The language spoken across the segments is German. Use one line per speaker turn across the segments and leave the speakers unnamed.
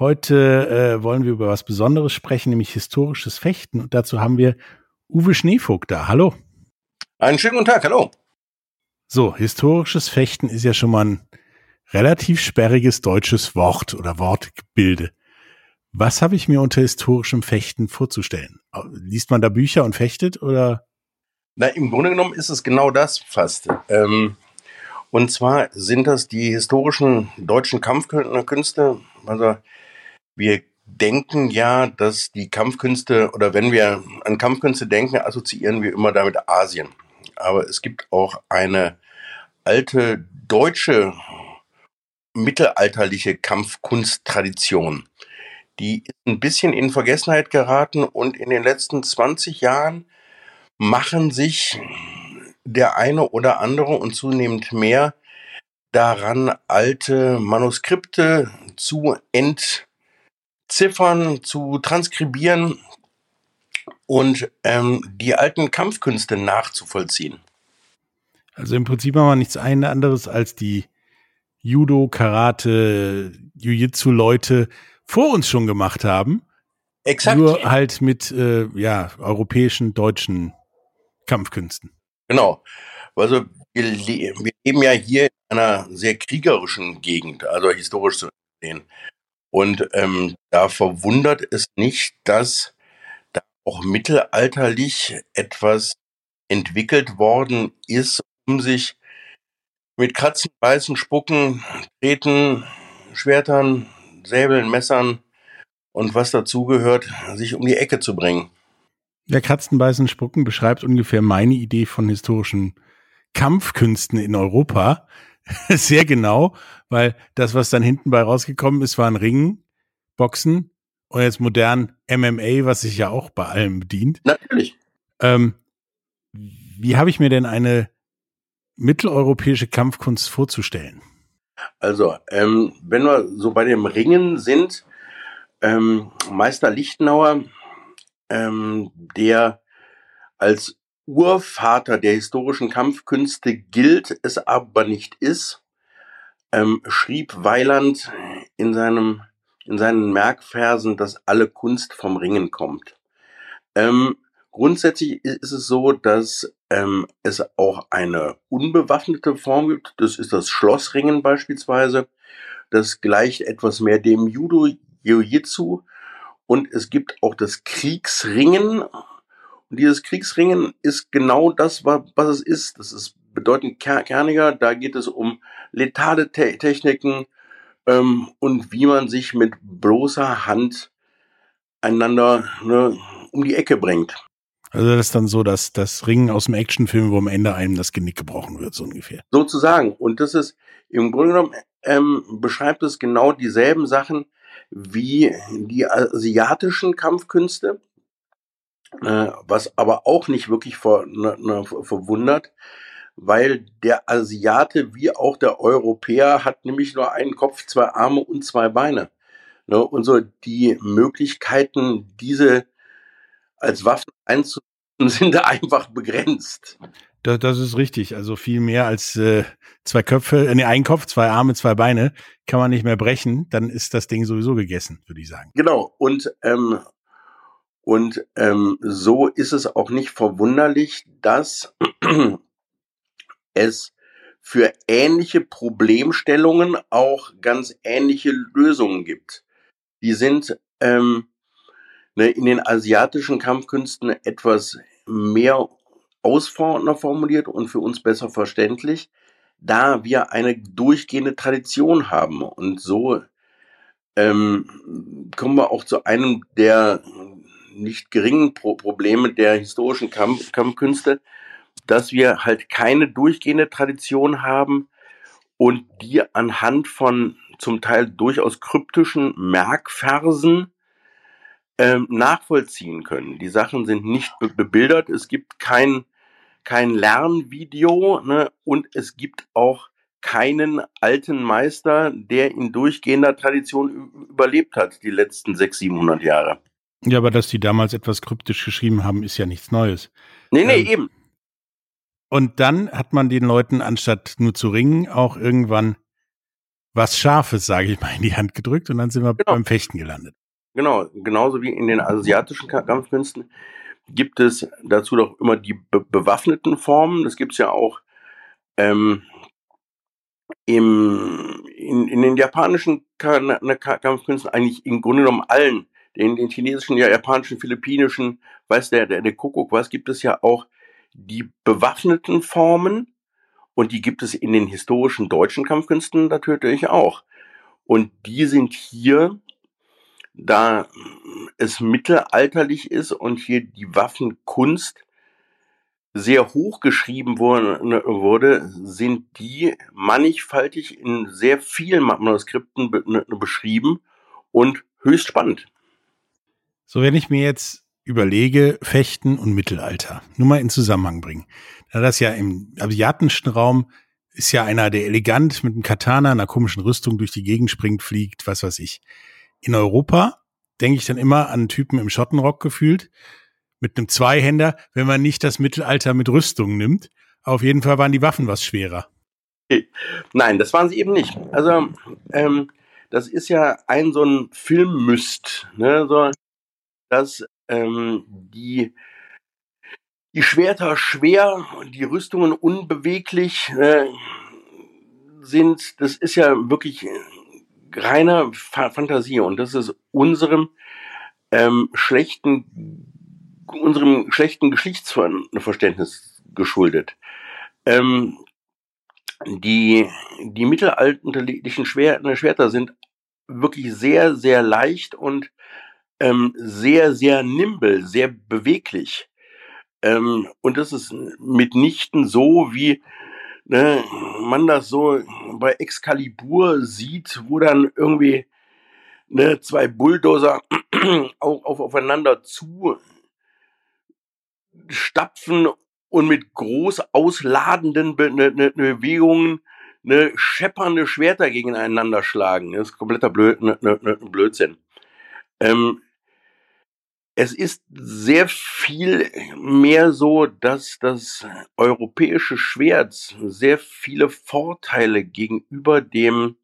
Heute äh, wollen wir über was Besonderes sprechen, nämlich historisches Fechten. Und dazu haben wir Uwe Schneevogt da. Hallo.
Einen schönen guten Tag, hallo.
So, historisches Fechten ist ja schon mal ein relativ sperriges deutsches Wort oder Wortgebilde. Was habe ich mir unter historischem Fechten vorzustellen? Liest man da Bücher und fechtet oder?
Na, im Grunde genommen ist es genau das fast. Ähm, und zwar sind das die historischen deutschen Kampfkünste, also wir denken ja, dass die Kampfkünste oder wenn wir an Kampfkünste denken, assoziieren wir immer damit Asien. Aber es gibt auch eine alte deutsche mittelalterliche Kampfkunsttradition. Die ist ein bisschen in Vergessenheit geraten und in den letzten 20 Jahren machen sich der eine oder andere und zunehmend mehr daran, alte Manuskripte zu ent Ziffern zu transkribieren und ähm, die alten Kampfkünste nachzuvollziehen.
Also im Prinzip haben wir nichts anderes als die Judo, Karate, Jiu-Jitsu-Leute vor uns schon gemacht haben.
Exakt.
Nur halt mit äh, ja, europäischen, deutschen Kampfkünsten.
Genau. Also wir, le wir leben ja hier in einer sehr kriegerischen Gegend, also historisch zu sehen. Und ähm, da verwundert es nicht, dass da auch mittelalterlich etwas entwickelt worden ist, um sich mit Kratzen, Beißen, Spucken, Treten, Schwertern, Säbeln, Messern und was dazugehört, sich um die Ecke zu bringen.
Der Kratzen, Beißen, Spucken beschreibt ungefähr meine Idee von historischen Kampfkünsten in Europa. Sehr genau, weil das, was dann hinten bei rausgekommen ist, waren Ringen, Boxen und jetzt modern MMA, was sich ja auch bei allem bedient.
Natürlich.
Ähm, wie habe ich mir denn eine mitteleuropäische Kampfkunst vorzustellen?
Also, ähm, wenn wir so bei dem Ringen sind, ähm, Meister Lichtenauer, ähm, der als Urvater der historischen Kampfkünste gilt, es aber nicht ist, ähm, schrieb Weiland in, seinem, in seinen Merkversen, dass alle Kunst vom Ringen kommt. Ähm, grundsätzlich ist es so, dass ähm, es auch eine unbewaffnete Form gibt. Das ist das Schlossringen beispielsweise. Das gleicht etwas mehr dem Judo Jiu-Jitsu. Und es gibt auch das Kriegsringen. Und dieses Kriegsringen ist genau das, was, es ist. Das ist bedeutend kerniger. Da geht es um letale Te Techniken ähm, und wie man sich mit bloßer Hand einander ne, um die Ecke bringt.
Also das ist dann so, dass das Ringen aus dem Actionfilm, wo am Ende einem das Genick gebrochen wird, so ungefähr.
Sozusagen. Und das ist im Grunde genommen ähm, beschreibt es genau dieselben Sachen wie die asiatischen Kampfkünste, äh, was aber auch nicht wirklich ver, ne, ne, verwundert, weil der Asiate wie auch der Europäer hat nämlich nur einen Kopf, zwei Arme und zwei Beine. Ne? Und so die Möglichkeiten, diese als Waffen einzusetzen, sind einfach begrenzt.
Das, das ist richtig. Also viel mehr als äh, zwei Köpfe, äh, nee, ein Kopf, zwei Arme, zwei Beine kann man nicht mehr brechen. Dann ist das Ding sowieso gegessen, würde ich sagen.
Genau. Und ähm, und ähm, so ist es auch nicht verwunderlich, dass es für ähnliche Problemstellungen auch ganz ähnliche Lösungen gibt. Die sind ähm, ne, in den asiatischen Kampfkünsten etwas mehr ausfordernder formuliert und für uns besser verständlich, da wir eine durchgehende Tradition haben. Und so ähm, kommen wir auch zu einem der nicht geringen Pro Probleme der historischen Kampf Kampfkünste, dass wir halt keine durchgehende Tradition haben und die anhand von zum Teil durchaus kryptischen Merkversen ähm, nachvollziehen können. Die Sachen sind nicht be bebildert, es gibt kein, kein Lernvideo ne, und es gibt auch keinen alten Meister, der in durchgehender Tradition überlebt hat, die letzten 600, 700 Jahre.
Ja, aber dass die damals etwas kryptisch geschrieben haben, ist ja nichts Neues.
Nee, nee, ähm, eben.
Und dann hat man den Leuten, anstatt nur zu ringen, auch irgendwann was Scharfes, sage ich mal, in die Hand gedrückt und dann sind wir genau. beim Fechten gelandet.
Genau, genauso wie in den asiatischen Kampfkünsten gibt es dazu doch immer die be bewaffneten Formen. Das gibt es ja auch ähm, im, in, in den japanischen ne, Kampfkünsten, eigentlich im Grunde genommen allen, den, den chinesischen, ja, japanischen, philippinischen, weiß der, der, der Kuckuck, was gibt es ja auch die bewaffneten Formen und die gibt es in den historischen deutschen Kampfkünsten natürlich auch. Und die sind hier da es mittelalterlich ist und hier die Waffenkunst sehr hoch geschrieben wurde, sind die mannigfaltig in sehr vielen Manuskripten ne, beschrieben und höchst spannend.
So, wenn ich mir jetzt überlege, Fechten und Mittelalter, nur mal in Zusammenhang bringen. Da das ja im asiatischen Raum ist ja einer, der elegant mit einem Katana, einer komischen Rüstung durch die Gegend springt, fliegt, was weiß ich. In Europa denke ich dann immer an Typen im Schottenrock gefühlt, mit einem Zweihänder, wenn man nicht das Mittelalter mit Rüstung nimmt. Auf jeden Fall waren die Waffen was schwerer.
Nein, das waren sie eben nicht. Also, ähm, das ist ja ein so ein Filmmyst, ne? so, dass ähm, die, die Schwerter schwer und die Rüstungen unbeweglich äh, sind. Das ist ja wirklich reiner Fa Fantasie und das ist unserem ähm, schlechten unserem schlechten Geschichtsverständnis geschuldet. Ähm, die, die mittelalterlichen Schwerter sind wirklich sehr, sehr leicht und ähm, sehr, sehr nimble, sehr beweglich. Ähm, und das ist mitnichten so, wie ne, man das so bei Excalibur sieht, wo dann irgendwie ne, zwei Bulldozer auch auf, aufeinander zu stapfen und mit groß ausladenden Be ne, ne, Bewegungen ne, scheppernde Schwerter gegeneinander schlagen. Das ist kompletter Blöd, ne, ne, ne, Blödsinn. Ähm, es ist sehr viel mehr so, dass das europäische Schwert sehr viele Vorteile gegenüber dem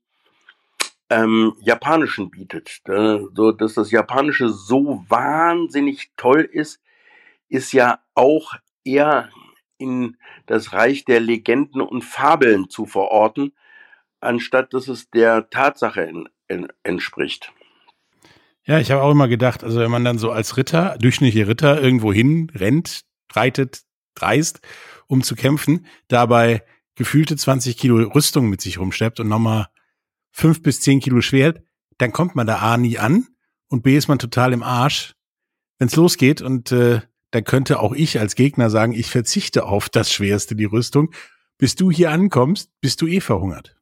ähm, japanischen bietet. so, dass das japanische so wahnsinnig toll ist, ist ja auch eher in das Reich der Legenden und Fabeln zu verorten, anstatt dass es der Tatsache in, in, entspricht.
Ja, ich habe auch immer gedacht, also wenn man dann so als Ritter, durchschnittliche Ritter irgendwo hin rennt, reitet, reist, um zu kämpfen, dabei gefühlte 20 Kilo Rüstung mit sich rumschleppt und nochmal fünf bis zehn Kilo Schwert, dann kommt man da A nie an und B ist man total im Arsch, wenn es losgeht und äh, dann könnte auch ich als Gegner sagen, ich verzichte auf das Schwerste, die Rüstung. Bis du hier ankommst, bist du eh verhungert.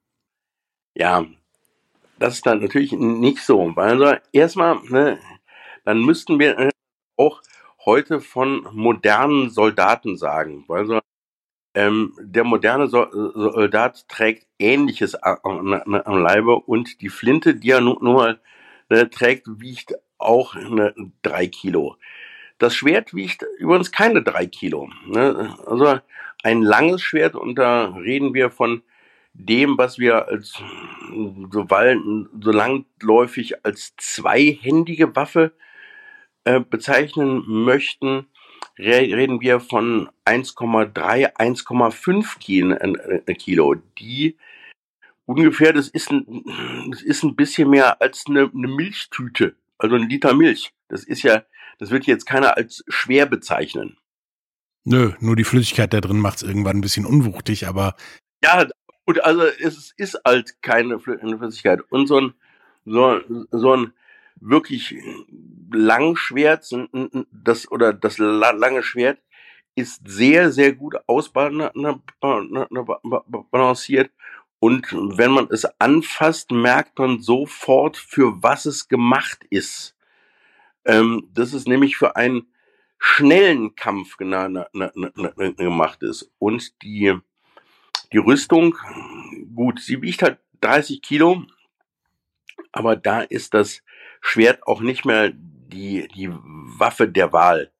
Ja, das ist dann natürlich nicht so. Also erstmal, ne, dann müssten wir äh, auch heute von modernen Soldaten sagen. Also ähm, der moderne Soldat trägt Ähnliches am, am Leibe und die Flinte, die er nun mal ne, trägt, wiegt auch ne, drei Kilo. Das Schwert wiegt übrigens keine drei Kilo. Ne? Also ein langes Schwert, und da reden wir von dem, was wir als so, so langläufig als zweihändige Waffe äh, bezeichnen möchten, reden wir von 1,3, 1,5 Kilo, äh, Kilo, die ungefähr, das ist ein, das ist ein bisschen mehr als eine, eine Milchtüte, also ein Liter Milch. Das ist ja das wird jetzt keiner als schwer bezeichnen.
Nö, nur die Flüssigkeit da drin macht es irgendwann ein bisschen unwuchtig, aber.
Ja, gut, also es ist halt keine Flüssigkeit. Und so ein, so, so ein wirklich Langschwert, das, oder das lange Schwert ist sehr, sehr gut ausbalanciert. Und wenn man es anfasst, merkt man sofort, für was es gemacht ist. Ähm, das ist nämlich für einen schnellen Kampf gemacht ist. Und die, die Rüstung, gut, sie wiegt halt 30 Kilo, aber da ist das Schwert auch nicht mehr die, die Waffe der Wahl,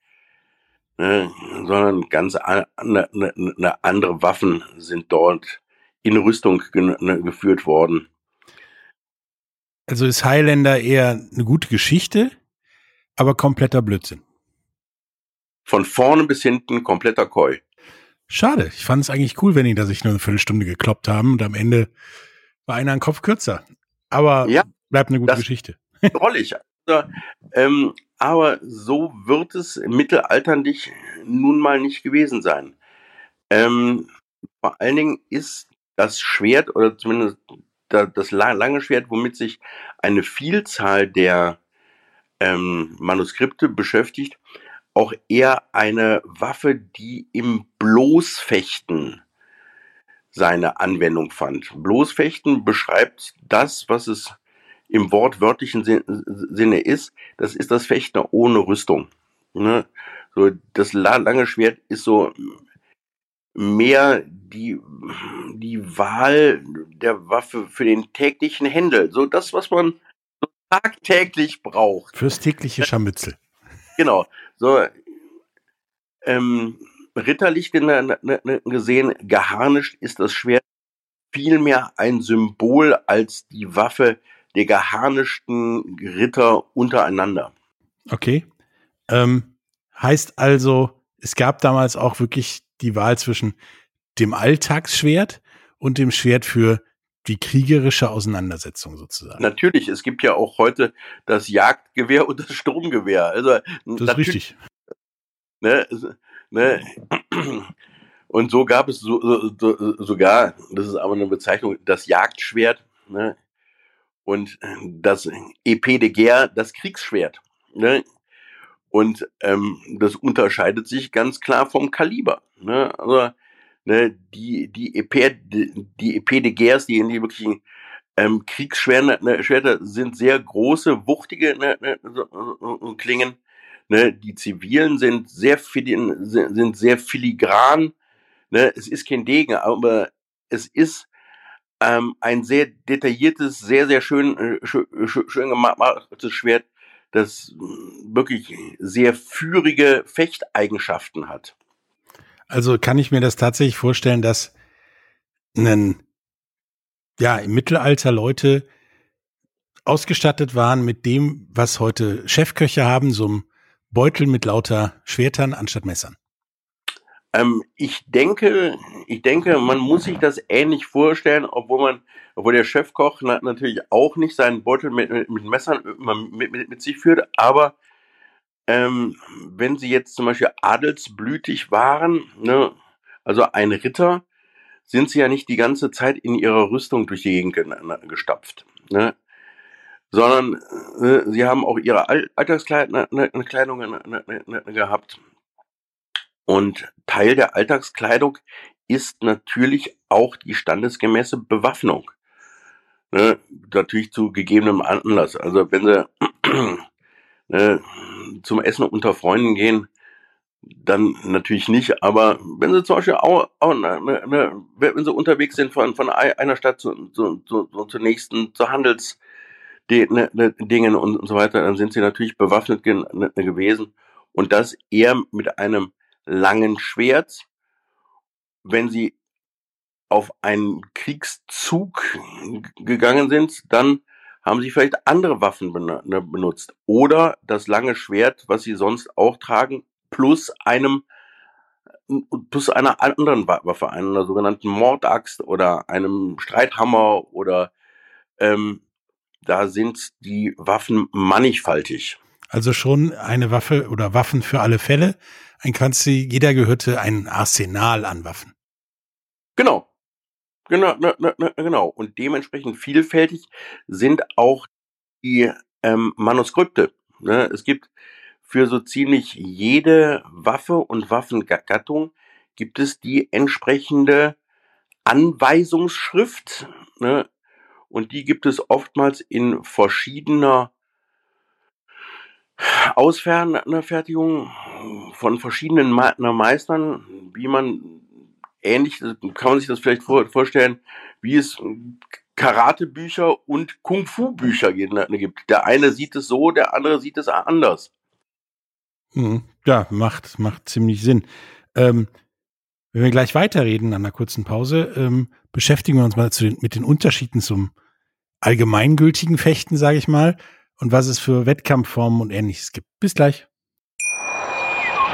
ne, sondern ganz eine, eine ne, andere Waffen sind dort in Rüstung ne, geführt worden.
Also ist Highlander eher eine gute Geschichte, aber kompletter Blödsinn.
Von vorne bis hinten kompletter Koi.
Schade. Ich fand es eigentlich cool, wenn die da sich nur eine Viertelstunde gekloppt haben und am Ende war einer ein Kopf kürzer. Aber ja, bleibt eine gute Geschichte.
Drollig. Also, ähm, aber so wird es mittelalterlich nun mal nicht gewesen sein. Ähm, vor allen Dingen ist das Schwert oder zumindest das lange Schwert, womit sich eine Vielzahl der ähm, Manuskripte beschäftigt, auch eher eine Waffe, die im Bloßfechten seine Anwendung fand. Bloßfechten beschreibt das, was es im wortwörtlichen Sinne ist. Das ist das Fechten ohne Rüstung. Ne? So, das lange Schwert ist so mehr die, die Wahl der Waffe für den täglichen Händel. So das, was man tagtäglich braucht.
Fürs tägliche Scharmützel.
Genau. So, ähm, ritterlich gesehen, geharnischt ist das Schwert vielmehr ein Symbol als die Waffe der geharnischten Ritter untereinander.
Okay. Ähm, heißt also, es gab damals auch wirklich die Wahl zwischen dem Alltagsschwert und dem Schwert für die kriegerische Auseinandersetzung sozusagen.
Natürlich, es gibt ja auch heute das Jagdgewehr und das Sturmgewehr. Also
das ist richtig.
Ne, ne, und so gab es so, so, sogar, das ist aber eine Bezeichnung, das Jagdschwert ne, und das EP de Guerre, das Kriegsschwert. Ne, und ähm, das unterscheidet sich ganz klar vom Kaliber. Ne? Also ne, die, die, EP, die, EP de Guerres, die in die wirklichen ähm, Kriegsschwerter ne, sind sehr große, wuchtige ne, ne, so, Klingen. Ne? Die zivilen sind sehr, sind sehr filigran. Ne? Es ist kein Degen, aber es ist ähm, ein sehr detailliertes, sehr, sehr schön, äh, schön, schön gemachtes Schwert, das wirklich sehr führige Fechteigenschaften hat.
Also kann ich mir das tatsächlich vorstellen, dass einen, ja, im Mittelalter Leute ausgestattet waren mit dem, was heute Chefköche haben, so einem Beutel mit lauter Schwertern anstatt Messern.
Ähm, ich denke, ich denke, man muss sich das ähnlich vorstellen, obwohl man, obwohl der Chefkoch na, natürlich auch nicht seinen Beutel mit, mit, mit Messern mit, mit, mit sich führt, aber ähm, wenn sie jetzt zum Beispiel adelsblütig waren, ne, also ein Ritter, sind sie ja nicht die ganze Zeit in ihrer Rüstung durch die Gegend gestapft, ne? sondern äh, sie haben auch ihre Alltagskleidung ne, ne, ne, gehabt. Und Teil der Alltagskleidung ist natürlich auch die standesgemäße Bewaffnung. Ne, natürlich zu gegebenem Anlass. Also wenn sie ne, zum Essen unter Freunden gehen, dann natürlich nicht. Aber wenn sie zum Beispiel auch, auch ne, ne, wenn sie unterwegs sind von, von einer Stadt zu, zu, zu, zur nächsten, zu Handels ne, ne, und so weiter, dann sind sie natürlich bewaffnet ge ne, gewesen. Und das eher mit einem langen Schwert. Wenn sie auf einen Kriegszug gegangen sind, dann haben sie vielleicht andere Waffen ne, benutzt. Oder das lange Schwert, was sie sonst auch tragen, plus einem plus einer anderen Waffe, einer sogenannten Mordaxt oder einem Streithammer oder ähm, da sind die Waffen mannigfaltig.
Also schon eine Waffe oder Waffen für alle Fälle. Ein kannst jeder gehörte ein Arsenal an Waffen.
Genau. Genau, ne, ne, ne, genau. Und dementsprechend vielfältig sind auch die ähm, Manuskripte. Ne? Es gibt für so ziemlich jede Waffe und Waffengattung gibt es die entsprechende Anweisungsschrift. Ne? Und die gibt es oftmals in verschiedener Ausfertigung von verschiedenen Meistern, wie man ähnlich, kann man sich das vielleicht vorstellen, wie es Karatebücher und Kung-Fu-Bücher gibt. Der eine sieht es so, der andere sieht es anders.
Hm, ja, macht, macht ziemlich Sinn. Ähm, wenn wir gleich weiterreden an einer kurzen Pause, ähm, beschäftigen wir uns mal den, mit den Unterschieden zum allgemeingültigen Fechten, sage ich mal, und was es für Wettkampfformen und ähnliches gibt. Bis gleich.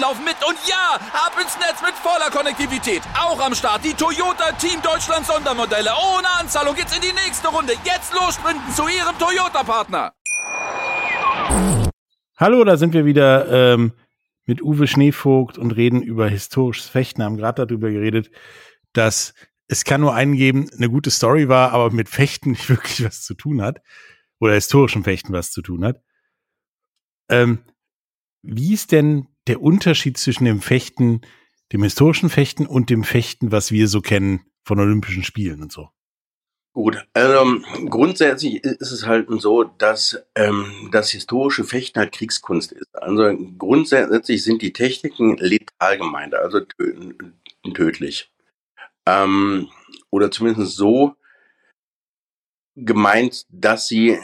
laufen mit. Und ja, ab ins Netz mit voller Konnektivität. Auch am Start die Toyota Team Deutschland Sondermodelle. Ohne Anzahlung geht's in die nächste Runde. Jetzt los sprinten zu Ihrem Toyota-Partner.
Hallo, da sind wir wieder ähm, mit Uwe Schneevogt und reden über historisches Fechten. Haben gerade darüber geredet, dass es kann nur einen geben, eine gute Story war, aber mit Fechten nicht wirklich was zu tun hat. Oder historischen Fechten was zu tun hat. Ähm, wie ist denn der Unterschied zwischen dem Fechten, dem historischen Fechten und dem Fechten, was wir so kennen von Olympischen Spielen und so?
Gut, also grundsätzlich ist es halt so, dass ähm, das historische Fechten halt Kriegskunst ist. Also grundsätzlich sind die Techniken letal gemeint, also tödlich. Ähm, oder zumindest so gemeint, dass sie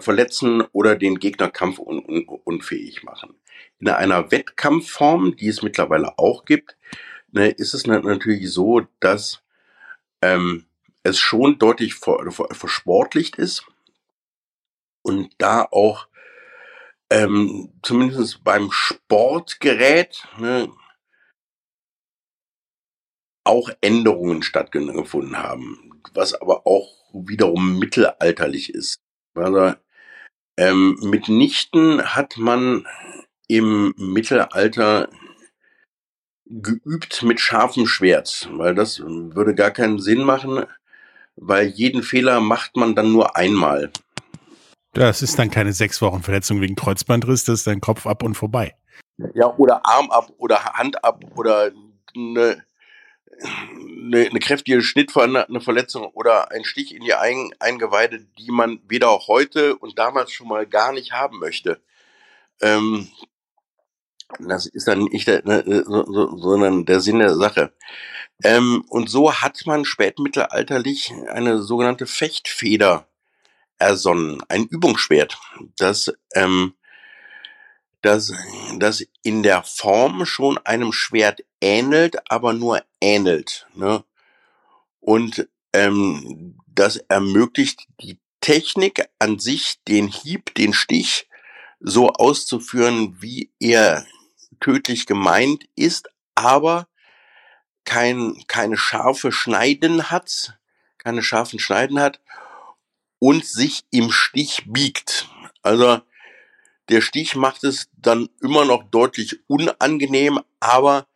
verletzen oder den Gegner kampfunfähig machen. In einer Wettkampfform, die es mittlerweile auch gibt, ne, ist es natürlich so, dass ähm, es schon deutlich versportlicht ist und da auch ähm, zumindest beim Sportgerät ne, auch Änderungen stattgefunden haben, was aber auch wiederum mittelalterlich ist. Also ähm, mitnichten hat man im Mittelalter geübt mit scharfem Schwert, weil das würde gar keinen Sinn machen, weil jeden Fehler macht man dann nur einmal.
Das ist dann keine sechs Wochen Verletzung wegen Kreuzbandriss, das ist dein Kopf ab und vorbei.
Ja, oder Arm ab oder Hand ab oder eine eine, eine kräftige Schnittverletzung Verletzung oder ein Stich in die Ein Eingeweide, die man weder heute und damals schon mal gar nicht haben möchte. Ähm, das ist dann nicht der, ne, so, so, sondern der Sinn der Sache. Ähm, und so hat man spätmittelalterlich eine sogenannte Fechtfeder ersonnen, ein Übungsschwert, das ähm, das, das in der Form schon einem Schwert ähnelt, aber nur ähnelt. Ne? Und ähm, das ermöglicht die Technik an sich, den Hieb, den Stich so auszuführen, wie er tödlich gemeint ist, aber kein, keine scharfe Schneiden hat, keine scharfen Schneiden hat und sich im Stich biegt. Also der Stich macht es dann immer noch deutlich unangenehm, aber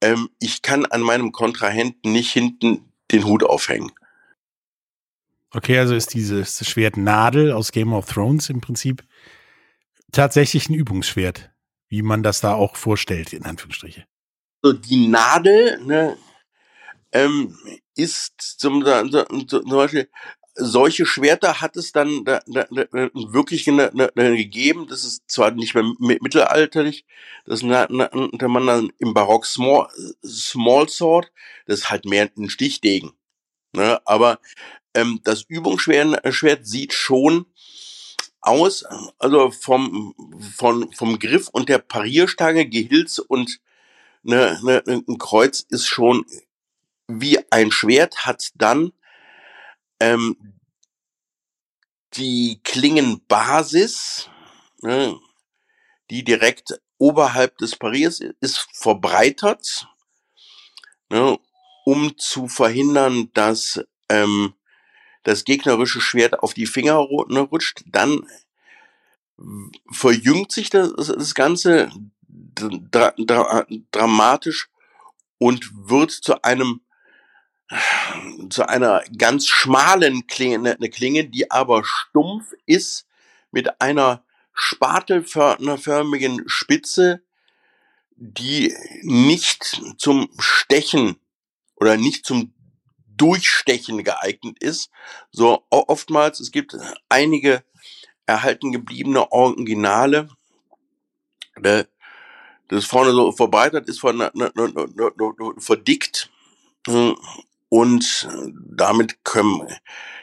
ähm, ich kann an meinem Kontrahenten nicht hinten den Hut aufhängen.
Okay, also ist dieses Schwert Nadel aus Game of Thrones im Prinzip tatsächlich ein Übungsschwert, wie man das da auch vorstellt, in Anführungsstriche.
So, die Nadel ne, ähm, ist zum, zum Beispiel solche Schwerter hat es dann da, da, da, wirklich ne, ne, gegeben. Das ist zwar nicht mehr mittelalterlich, das nannte man dann im Barock Small, Small Sword, das ist halt mehr ein Stichdegen. Ne? Aber ähm, das Übungsschwert Schwert sieht schon aus, also vom, vom, vom Griff und der Parierstange, Gehilz und ne, ne, ein Kreuz ist schon wie ein Schwert, hat dann ähm, die Klingenbasis, ne, die direkt oberhalb des Pariers ist, verbreitert, ne, um zu verhindern, dass ähm, das gegnerische Schwert auf die Finger ne, rutscht. Dann verjüngt sich das, das Ganze dra dra dramatisch und wird zu einem zu einer ganz schmalen Klinge, eine Klinge, die aber stumpf ist, mit einer spatelförmigen Spitze, die nicht zum Stechen oder nicht zum Durchstechen geeignet ist. So oftmals, es gibt einige erhalten gebliebene Originale, ne, das vorne so verbreitert ist, von, ne, ne, verdickt hm, und damit können,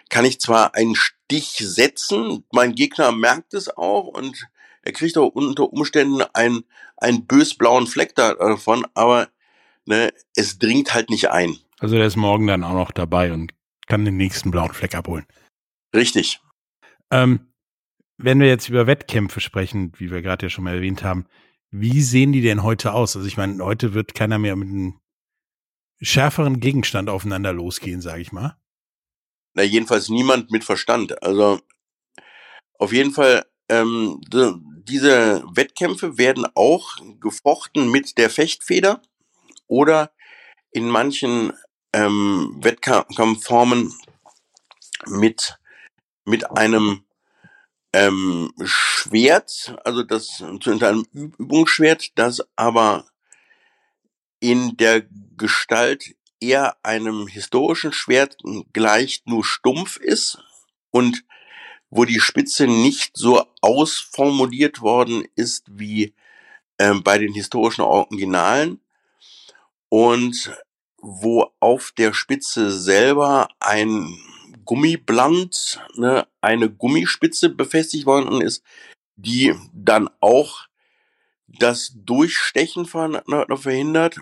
kann ich zwar einen Stich setzen, mein Gegner merkt es auch und er kriegt auch unter Umständen einen, einen bösblauen Fleck davon, aber ne, es dringt halt nicht ein.
Also der ist morgen dann auch noch dabei und kann den nächsten blauen Fleck abholen.
Richtig.
Ähm, wenn wir jetzt über Wettkämpfe sprechen, wie wir gerade ja schon mal erwähnt haben, wie sehen die denn heute aus? Also ich meine, heute wird keiner mehr mit einem schärferen Gegenstand aufeinander losgehen, sage ich mal.
Na, jedenfalls niemand mit Verstand. Also auf jeden Fall, ähm, diese Wettkämpfe werden auch gefochten mit der Fechtfeder oder in manchen ähm, Wettkampfformen mit, mit einem ähm, Schwert, also das zu einem Übungsschwert, das aber in der Gestalt eher einem historischen Schwert gleicht, nur stumpf ist und wo die Spitze nicht so ausformuliert worden ist wie ähm, bei den historischen Originalen. Und wo auf der Spitze selber ein Gummibland, ne, eine Gummispitze befestigt worden ist, die dann auch das Durchstechen verhindert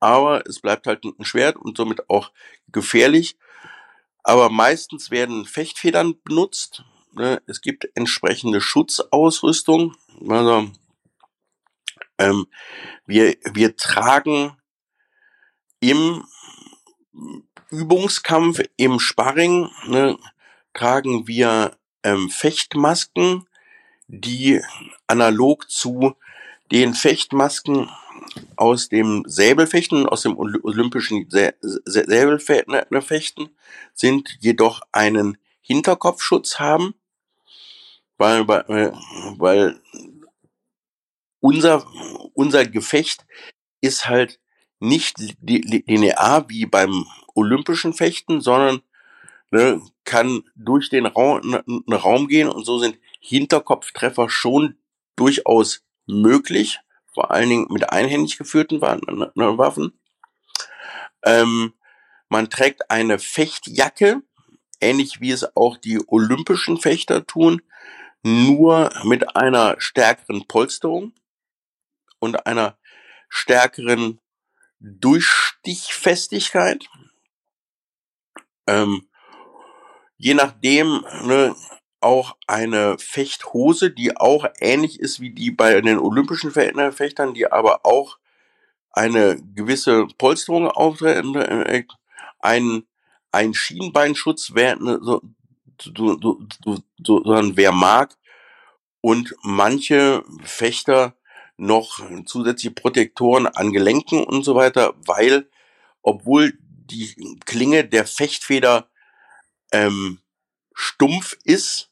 aber es bleibt halt ein Schwert und somit auch gefährlich. Aber meistens werden Fechtfedern benutzt. Ne? Es gibt entsprechende Schutzausrüstung. Also ähm, wir, wir tragen im Übungskampf, im Sparring, ne, tragen wir ähm, Fechtmasken, die analog zu den Fechtmasken aus dem Säbelfechten, aus dem olympischen Säbelfechten sind jedoch einen Hinterkopfschutz haben, weil, weil, weil unser, unser Gefecht ist halt nicht linear wie beim olympischen Fechten, sondern ne, kann durch den Raum, ne, Raum gehen und so sind Hinterkopftreffer schon durchaus möglich vor allen Dingen mit einhändig geführten Waffen. Ähm, man trägt eine Fechtjacke, ähnlich wie es auch die olympischen Fechter tun, nur mit einer stärkeren Polsterung und einer stärkeren Durchstichfestigkeit. Ähm, je nachdem, ne, auch eine Fechthose, die auch ähnlich ist wie die bei den olympischen Fechtern, die aber auch eine gewisse Polsterung auftreten, ein, ein Schienbeinschutz, wer, ne, so, so, so, wer mag, und manche Fechter noch zusätzliche Protektoren an Gelenken und so weiter, weil obwohl die Klinge der Fechtfeder ähm, stumpf ist,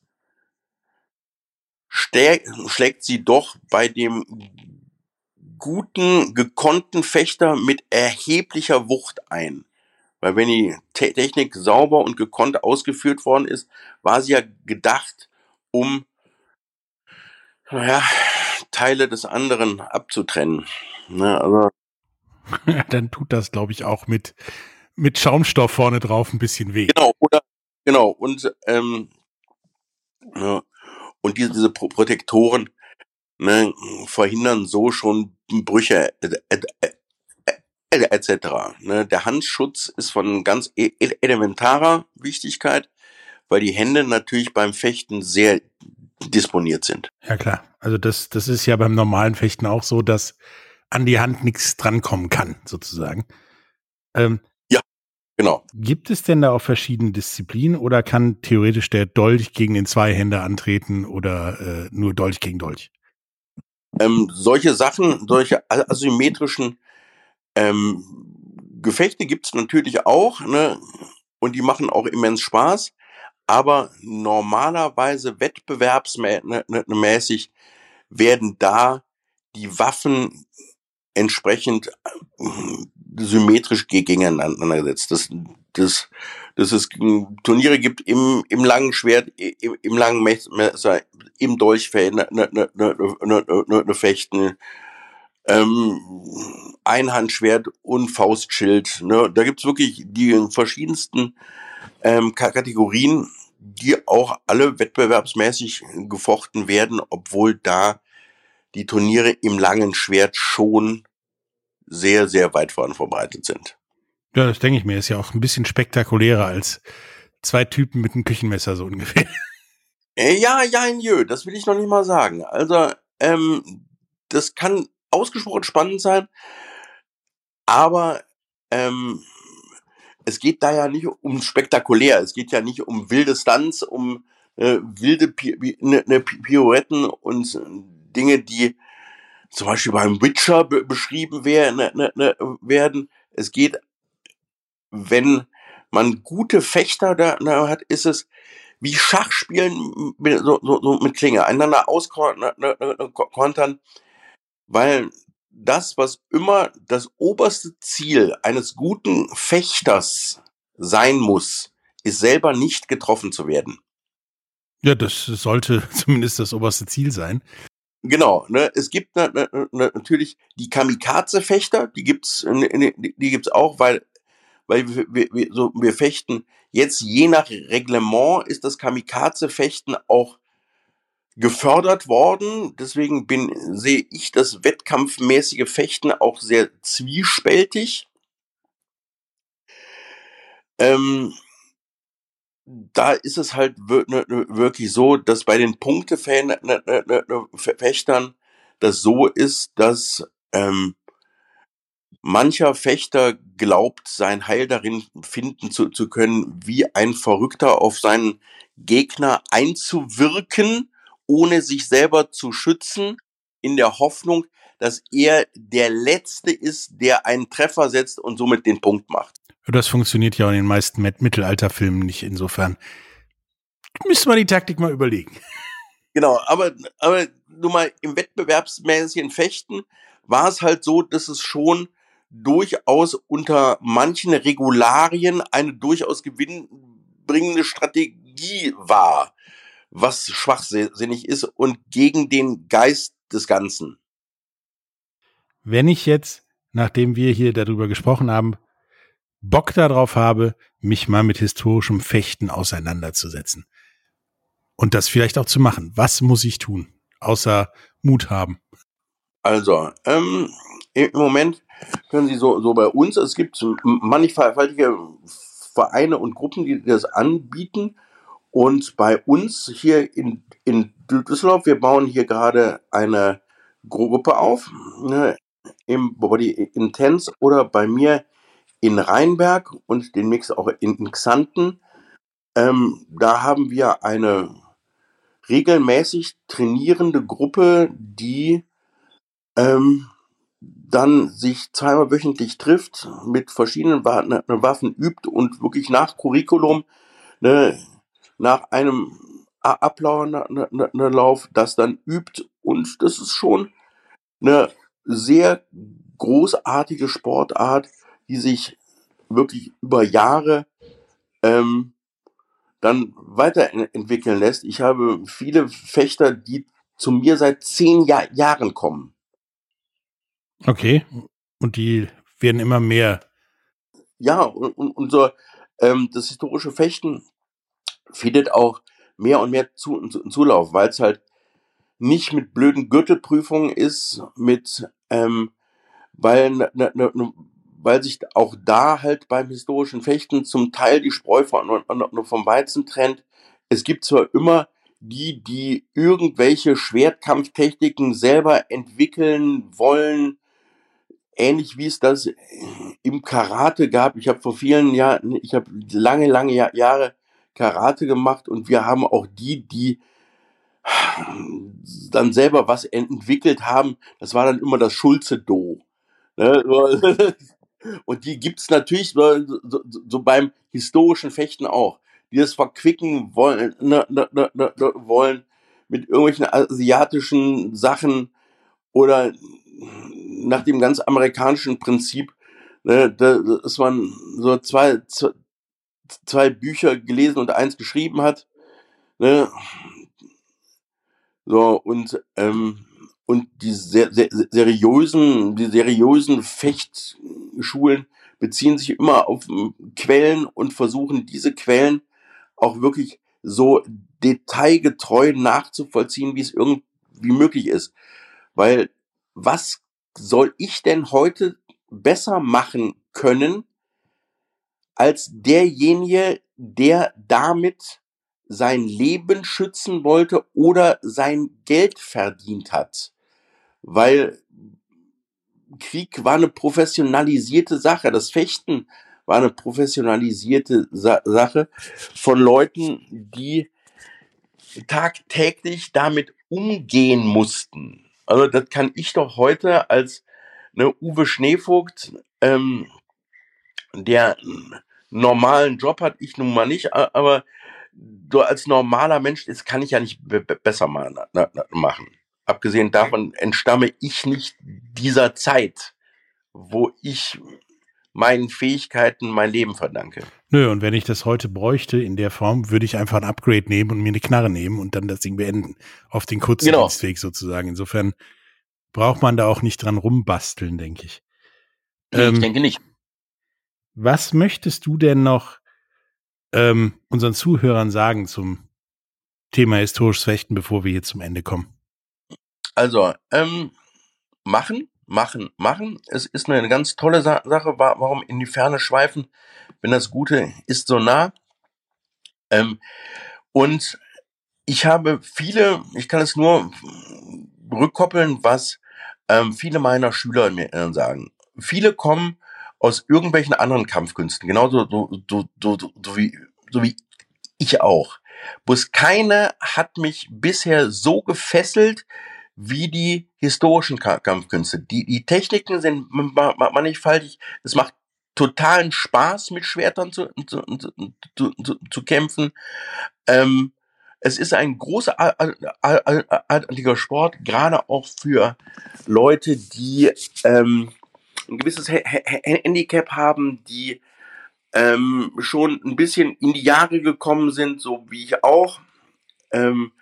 schlägt sie doch bei dem guten, gekonnten Fechter mit erheblicher Wucht ein. Weil wenn die Technik sauber und gekonnt ausgeführt worden ist, war sie ja gedacht, um naja, Teile des anderen abzutrennen. Ne, also
ja, dann tut das, glaube ich, auch mit, mit Schaumstoff vorne drauf ein bisschen weh.
Genau, oder genau. Und ähm, ja, und diese, diese Protektoren ne, verhindern so schon Brüche etc. Ne, der Handschutz ist von ganz e-, elementarer Wichtigkeit, weil die Hände natürlich beim Fechten sehr disponiert sind.
Ja klar, also das, das ist ja beim normalen Fechten auch so, dass an die Hand nichts drankommen kann, sozusagen.
Ähm, ja, genau.
Gibt es denn da auch verschiedene Disziplinen oder kann theoretisch der Dolch gegen den Zweihänder antreten oder äh, nur Dolch gegen Dolch?
Ähm, solche Sachen, solche asymmetrischen ähm, Gefechte gibt es natürlich auch, ne? Und die machen auch immens Spaß. Aber normalerweise wettbewerbsmäßig ne, ne, werden da die Waffen entsprechend äh, symmetrisch gegeneinander gesetzt. Das, das, dass es Turniere gibt im, im langen Schwert, im, im langen Messer, im Dolchfeld, ne, ne, ne, ne, ne, ne Fechten, ähm, Einhandschwert und Faustschild. Ne? Da gibt's wirklich die verschiedensten ähm, Kategorien, die auch alle wettbewerbsmäßig gefochten werden, obwohl da die Turniere im langen Schwert schon sehr, sehr weit voran verbreitet sind.
Ja, das denke ich mir. Ist ja auch ein bisschen spektakulärer als zwei Typen mit einem Küchenmesser so ungefähr.
Äh, ja, ja, jö, das will ich noch nicht mal sagen. Also, ähm, das kann ausgesprochen spannend sein, aber ähm, es geht da ja nicht um spektakulär, es geht ja nicht um wilde Stunts, um äh, wilde Pi ne, ne Pirouetten und Dinge, die zum Beispiel beim Witcher be beschrieben werden, ne, ne, ne, werden. Es geht, wenn man gute Fechter da da hat, ist es wie Schachspielen mit, so, so, so mit Klinge, einander auskontern, weil das, was immer das oberste Ziel eines guten Fechters sein muss, ist selber nicht getroffen zu werden.
Ja, das sollte zumindest das oberste Ziel sein.
Genau, ne, es gibt ne, ne, natürlich die Kamikaze-Fechter, die gibt's, die gibt's auch, weil, weil wir, wir, so, wir fechten jetzt je nach Reglement ist das Kamikaze-Fechten auch gefördert worden. Deswegen bin, sehe ich das wettkampfmäßige Fechten auch sehr zwiespältig. Ähm, da ist es halt ne, ne, wirklich so, dass bei den Punktefechtern ne, das so ist, dass ähm, mancher Fechter glaubt, sein Heil darin finden zu, zu können, wie ein Verrückter auf seinen Gegner einzuwirken ohne sich selber zu schützen, in der Hoffnung, dass er der Letzte ist, der einen Treffer setzt und somit den Punkt macht.
Das funktioniert ja in den meisten Mittelalterfilmen nicht. Insofern müssen wir die Taktik mal überlegen.
Genau, aber, aber nur mal im wettbewerbsmäßigen Fechten war es halt so, dass es schon durchaus unter manchen Regularien eine durchaus gewinnbringende Strategie war was schwachsinnig ist und gegen den Geist des Ganzen.
Wenn ich jetzt, nachdem wir hier darüber gesprochen haben, Bock darauf habe, mich mal mit historischem Fechten auseinanderzusetzen und das vielleicht auch zu machen, was muss ich tun, außer Mut haben?
Also, ähm, im Moment können Sie so, so bei uns, es gibt mannigfaltige Vereine und Gruppen, die das anbieten. Und bei uns hier in, in Düsseldorf, wir bauen hier gerade eine Gruppe auf, ne, im Body Intense oder bei mir in Rheinberg und den Mix auch in, Xanten. Ähm, da haben wir eine regelmäßig trainierende Gruppe, die ähm, dann sich zweimal wöchentlich trifft, mit verschiedenen Waffen übt und wirklich nach Curriculum ne, nach einem Ablauf, Lauf, das dann übt. Und das ist schon eine sehr großartige Sportart, die sich wirklich über Jahre ähm, dann weiterentwickeln lässt. Ich habe viele Fechter, die zu mir seit zehn Jahr Jahren kommen.
Okay. Und die werden immer mehr.
Ja, und, und, und so, ähm, das historische Fechten findet auch mehr und mehr zu, zu, Zulauf, weil es halt nicht mit blöden Gürtelprüfungen ist, mit ähm, weil ne, ne, weil sich auch da halt beim historischen Fechten zum Teil die Spreu von, vom Weizen trennt. Es gibt zwar immer die, die irgendwelche Schwertkampftechniken selber entwickeln wollen, ähnlich wie es das im Karate gab. Ich habe vor vielen Jahren, ich habe lange, lange Jahre Karate gemacht und wir haben auch die, die dann selber was entwickelt haben. Das war dann immer das Schulze-Do. Ne? Und die gibt's natürlich so, so, beim historischen Fechten auch, die das verquicken wollen, ne, ne, ne, ne, ne wollen mit irgendwelchen asiatischen Sachen oder nach dem ganz amerikanischen Prinzip, da, dass man so zwei, zwei Bücher gelesen und eins geschrieben hat. Ne? So, und ähm, und die ser ser seriösen, die seriösen Fechtschulen beziehen sich immer auf hm, Quellen und versuchen diese Quellen auch wirklich so detailgetreu nachzuvollziehen, wie es irgendwie möglich ist. Weil was soll ich denn heute besser machen können als derjenige, der damit sein Leben schützen wollte oder sein Geld verdient hat? weil Krieg war eine professionalisierte Sache. Das Fechten war eine professionalisierte Sa Sache von Leuten, die tagtäglich damit umgehen mussten. Also das kann ich doch heute als ne, Uwe Schneevogt, ähm, der einen normalen Job hat, ich nun mal nicht, aber du als normaler Mensch, das kann ich ja nicht besser machen. Abgesehen davon entstamme ich nicht dieser Zeit, wo ich meinen Fähigkeiten mein Leben verdanke.
Nö, und wenn ich das heute bräuchte in der Form, würde ich einfach ein Upgrade nehmen und mir eine Knarre nehmen und dann das Ding beenden. Auf den kurzen genau. Dienstweg sozusagen. Insofern braucht man da auch nicht dran rumbasteln, denke ich.
Nee, ähm, ich denke nicht.
Was möchtest du denn noch ähm, unseren Zuhörern sagen zum Thema historisches Fechten, bevor wir hier zum Ende kommen?
Also, ähm, machen, machen, machen. Es ist eine ganz tolle Sa Sache. Warum in die Ferne schweifen, wenn das Gute ist so nah? Ähm, und ich habe viele, ich kann es nur rückkoppeln, was ähm, viele meiner Schüler mir äh, sagen. Viele kommen aus irgendwelchen anderen Kampfkünsten, genauso so, so, so, so, wie, so wie ich auch. Bloß keine hat mich bisher so gefesselt wie die historischen Kampfkünste. Die, die Techniken sind mannigfaltig. Es macht totalen Spaß, mit Schwertern zu, zu, zu, zu, zu kämpfen. Ähm, es ist ein großartiger Sport, gerade auch für Leute, die ähm, ein gewisses Handicap haben, die ähm, schon ein bisschen in die Jahre gekommen sind, so wie ich auch. Ähm,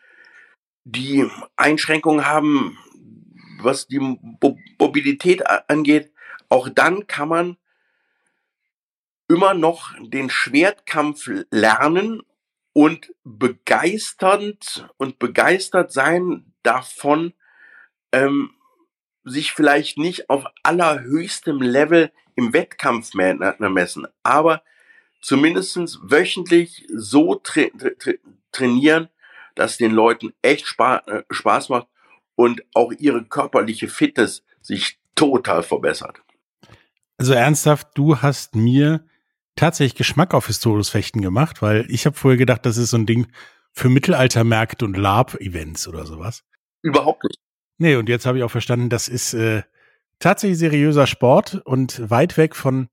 die Einschränkungen haben, was die Mobilität angeht, auch dann kann man immer noch den Schwertkampf lernen und begeisternd und begeistert sein davon, ähm, sich vielleicht nicht auf allerhöchstem Level im Wettkampf messen, aber zumindestens wöchentlich so tra tra trainieren, dass den Leuten echt Spaß, äh, Spaß macht und auch ihre körperliche Fitness sich total verbessert.
Also ernsthaft, du hast mir tatsächlich Geschmack auf historisches Fechten gemacht, weil ich habe vorher gedacht, das ist so ein Ding für Mittelaltermärkte und Lab-Events oder sowas.
Überhaupt nicht.
Nee, und jetzt habe ich auch verstanden, das ist äh, tatsächlich seriöser Sport und weit weg von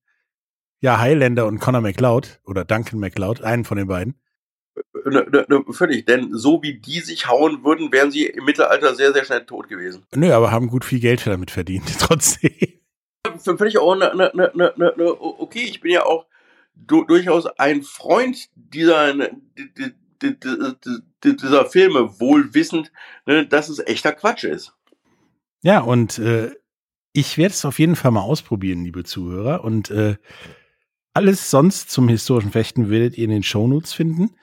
ja Highlander und Conor McLeod oder Duncan McLeod, einen von den beiden.
Ne, ne, ne, völlig, denn so wie die sich hauen würden, wären sie im Mittelalter sehr, sehr schnell tot gewesen.
Nö, aber haben gut viel Geld damit verdient, trotzdem.
Völlig auch, ne, ne, ne, ne, okay, ich bin ja auch du, durchaus ein Freund dieser, dieser Filme, wohl wissend, ne, dass es echter Quatsch ist.
Ja, und äh, ich werde es auf jeden Fall mal ausprobieren, liebe Zuhörer. Und äh, alles sonst zum historischen Fechten werdet ihr in den Shownotes finden.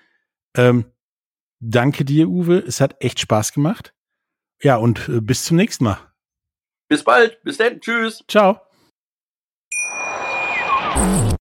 Ähm, Danke dir, Uwe. Es hat echt Spaß gemacht. Ja, und äh, bis zum nächsten Mal.
Bis bald. Bis dann. Tschüss.
Ciao.